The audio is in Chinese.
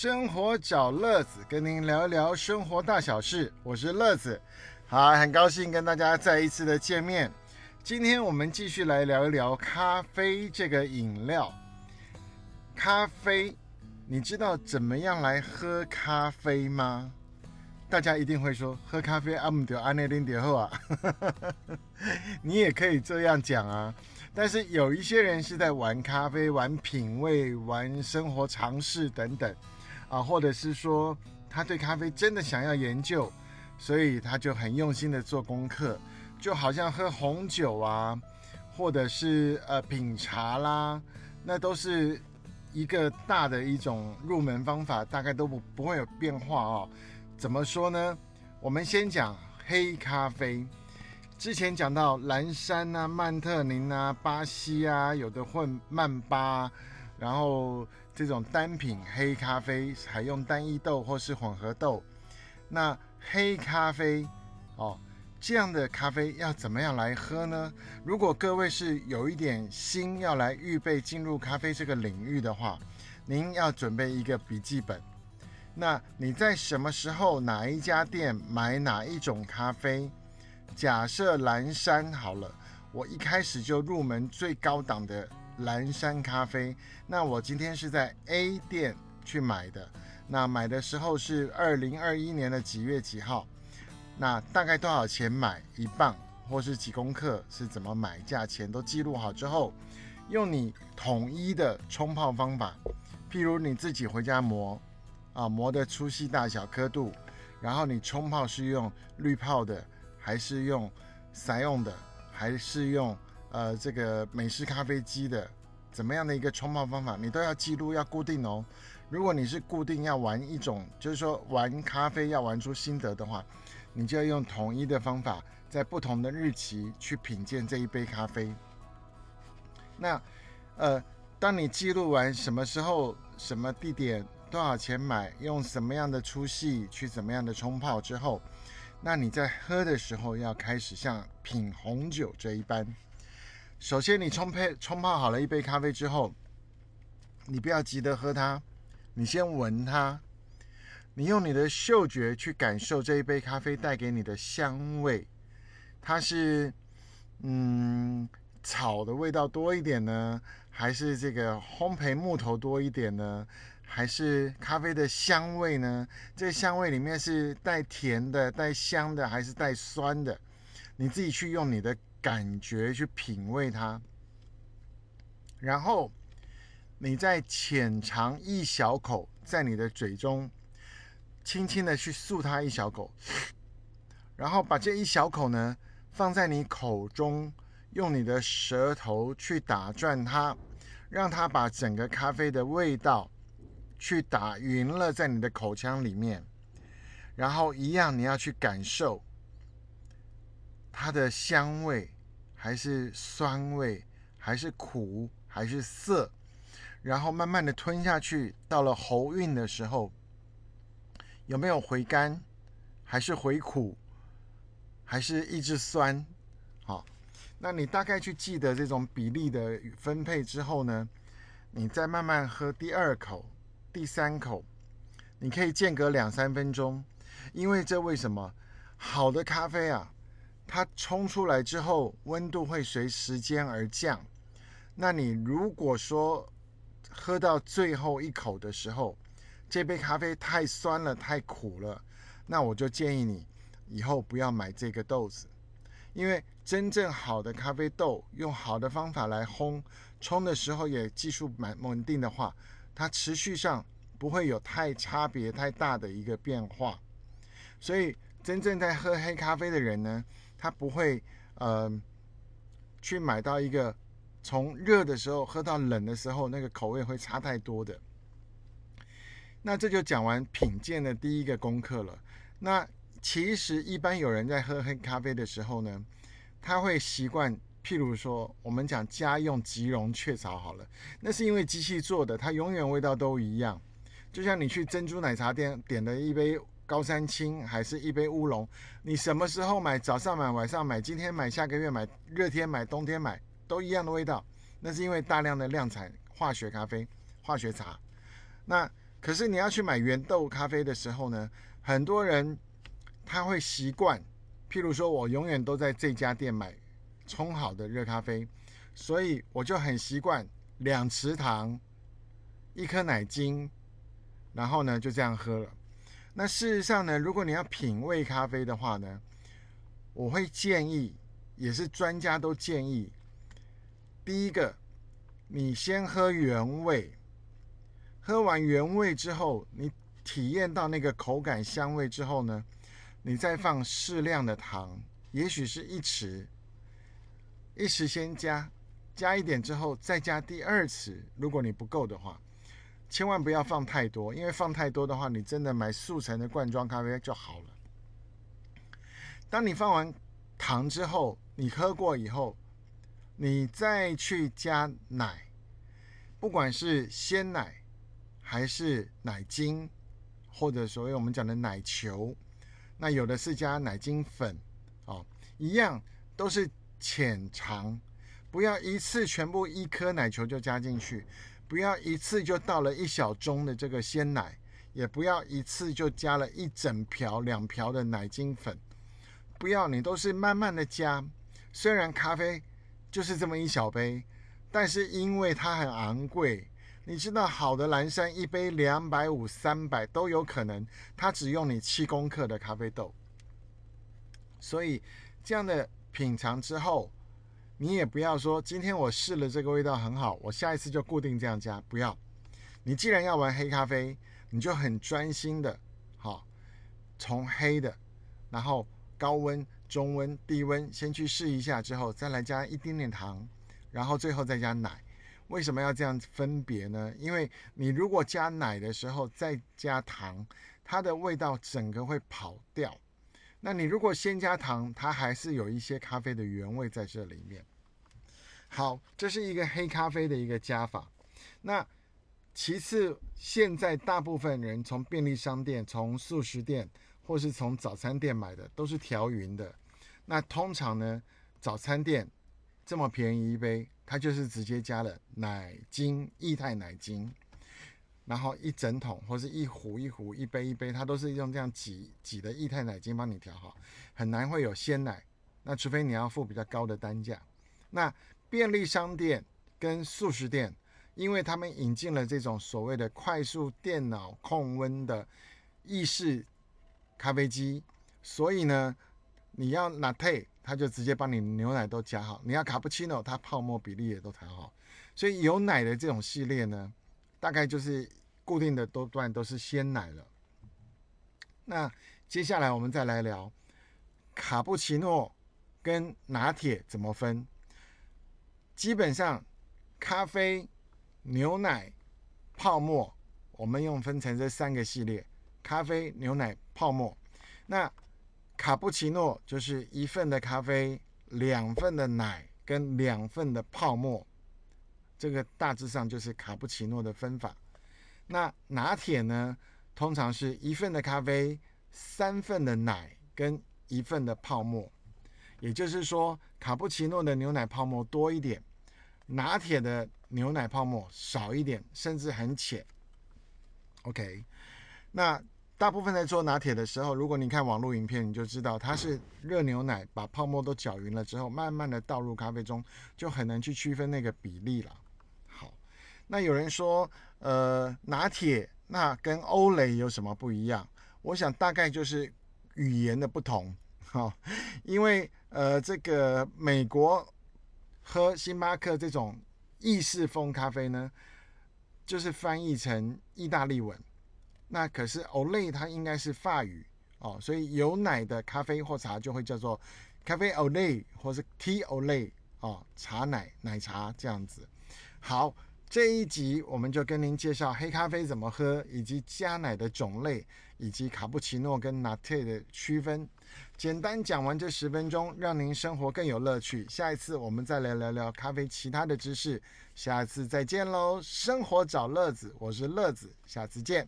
生活找乐子，跟您聊一聊生活大小事。我是乐子，好，很高兴跟大家再一次的见面。今天我们继续来聊一聊咖啡这个饮料。咖啡，你知道怎么样来喝咖啡吗？大家一定会说，喝咖啡阿姆丢安内林迪后啊，你也可以这样讲啊。但是有一些人是在玩咖啡、玩品味、玩生活常识等等，啊，或者是说他对咖啡真的想要研究，所以他就很用心的做功课，就好像喝红酒啊，或者是呃品茶啦，那都是一个大的一种入门方法，大概都不不会有变化哦。怎么说呢？我们先讲黑咖啡。之前讲到蓝山啊、曼特宁啊、巴西啊，有的混曼巴，然后这种单品黑咖啡采用单一豆或是混合豆。那黑咖啡哦，这样的咖啡要怎么样来喝呢？如果各位是有一点心要来预备进入咖啡这个领域的话，您要准备一个笔记本。那你在什么时候哪一家店买哪一种咖啡？假设蓝山好了，我一开始就入门最高档的蓝山咖啡。那我今天是在 A 店去买的，那买的时候是二零二一年的几月几号？那大概多少钱买一磅，或是几公克？是怎么买？价钱都记录好之后，用你统一的冲泡方法，譬如你自己回家磨，啊磨的粗细大小刻度，然后你冲泡是用滤泡的。还是用散用的，还是用呃这个美式咖啡机的，怎么样的一个冲泡方法，你都要记录，要固定哦。如果你是固定要玩一种，就是说玩咖啡要玩出心得的话，你就要用统一的方法，在不同的日期去品鉴这一杯咖啡。那呃，当你记录完什么时候、什么地点、多少钱买、用什么样的粗细去怎么样的冲泡之后。那你在喝的时候要开始像品红酒这一般，首先你冲配冲泡好了一杯咖啡之后，你不要急着喝它，你先闻它，你用你的嗅觉去感受这一杯咖啡带给你的香味，它是嗯草的味道多一点呢，还是这个烘焙木头多一点呢？还是咖啡的香味呢？这香味里面是带甜的、带香的，还是带酸的？你自己去用你的感觉去品味它。然后你再浅尝一小口，在你的嘴中轻轻的去漱它一小口，然后把这一小口呢放在你口中，用你的舌头去打转它，让它把整个咖啡的味道。去打匀了，在你的口腔里面，然后一样，你要去感受它的香味，还是酸味，还是苦，还是涩，然后慢慢的吞下去。到了喉韵的时候，有没有回甘，还是回苦，还是一直酸？好，那你大概去记得这种比例的分配之后呢，你再慢慢喝第二口。第三口，你可以间隔两三分钟，因为这为什么？好的咖啡啊，它冲出来之后，温度会随时间而降。那你如果说喝到最后一口的时候，这杯咖啡太酸了、太苦了，那我就建议你以后不要买这个豆子，因为真正好的咖啡豆，用好的方法来烘，冲的时候也技术蛮稳定的话。它持续上不会有太差别太大的一个变化，所以真正在喝黑咖啡的人呢，他不会呃去买到一个从热的时候喝到冷的时候那个口味会差太多的。那这就讲完品鉴的第一个功课了。那其实一般有人在喝黑咖啡的时候呢，他会习惯。譬如说，我们讲家用即溶雀巢好了，那是因为机器做的，它永远味道都一样。就像你去珍珠奶茶店点的一杯高山青，还是一杯乌龙，你什么时候买？早上买，晚上买，今天买，下个月买，热天买，冬天买，都一样的味道。那是因为大量的量产化学咖啡、化学茶。那。可是你要去买原豆咖啡的时候呢，很多人他会习惯，譬如说我永远都在这家店买冲好的热咖啡，所以我就很习惯两匙糖，一颗奶精，然后呢就这样喝了。那事实上呢，如果你要品味咖啡的话呢，我会建议，也是专家都建议，第一个，你先喝原味。喝完原味之后，你体验到那个口感、香味之后呢，你再放适量的糖，也许是一匙，一匙先加，加一点之后再加第二匙。如果你不够的话，千万不要放太多，因为放太多的话，你真的买速成的罐装咖啡就好了。当你放完糖之后，你喝过以后，你再去加奶，不管是鲜奶。还是奶精，或者所谓我们讲的奶球，那有的是加奶精粉，哦，一样都是浅尝，不要一次全部一颗奶球就加进去，不要一次就倒了一小盅的这个鲜奶，也不要一次就加了一整瓢两瓢的奶精粉，不要你都是慢慢的加，虽然咖啡就是这么一小杯，但是因为它很昂贵。你知道好的蓝山一杯两百五、三百都有可能，它只用你七公克的咖啡豆，所以这样的品尝之后，你也不要说今天我试了这个味道很好，我下一次就固定这样加，不要。你既然要玩黑咖啡，你就很专心的，好，从黑的，然后高温、中温、低温先去试一下之后，再来加一点点糖，然后最后再加奶。为什么要这样分别呢？因为你如果加奶的时候再加糖，它的味道整个会跑掉。那你如果先加糖，它还是有一些咖啡的原味在这里面。好，这是一个黑咖啡的一个加法。那其次，现在大部分人从便利商店、从素食店或是从早餐店买的都是调匀的。那通常呢，早餐店这么便宜一杯。它就是直接加了奶精、液态奶精，然后一整桶或是一壶一壶、一杯一杯，它都是用这样挤挤的液态奶精帮你调好，很难会有鲜奶。那除非你要付比较高的单价。那便利商店跟速食店，因为他们引进了这种所谓的快速电脑控温的意式咖啡机，所以呢，你要拿配。他就直接帮你牛奶都加好，你要卡布奇诺，它泡沫比例也都调好，所以有奶的这种系列呢，大概就是固定的都段都是鲜奶了。那接下来我们再来聊卡布奇诺跟拿铁怎么分。基本上咖啡、牛奶、泡沫，我们用分成这三个系列：咖啡、牛奶、泡沫。那卡布奇诺就是一份的咖啡，两份的奶跟两份的泡沫，这个大致上就是卡布奇诺的分法。那拿铁呢，通常是一份的咖啡，三份的奶跟一份的泡沫，也就是说，卡布奇诺的牛奶泡沫多一点，拿铁的牛奶泡沫少一点，甚至很浅。OK，那。大部分在做拿铁的时候，如果你看网络影片，你就知道它是热牛奶把泡沫都搅匀了之后，慢慢的倒入咖啡中，就很难去区分那个比例了。那有人说，呃，拿铁那跟欧蕾有什么不一样？我想大概就是语言的不同，哈，因为呃，这个美国喝星巴克这种意式风咖啡呢，就是翻译成意大利文。那可是 Olay 它应该是法语哦，所以有奶的咖啡或茶就会叫做咖啡 Olay 或是 Tea Olay 哦，茶奶奶茶这样子。好，这一集我们就跟您介绍黑咖啡怎么喝，以及加奶的种类，以及卡布奇诺跟拿铁的区分。简单讲完这十分钟，让您生活更有乐趣。下一次我们再来聊聊咖啡其他的知识。下次再见喽，生活找乐子，我是乐子，下次见。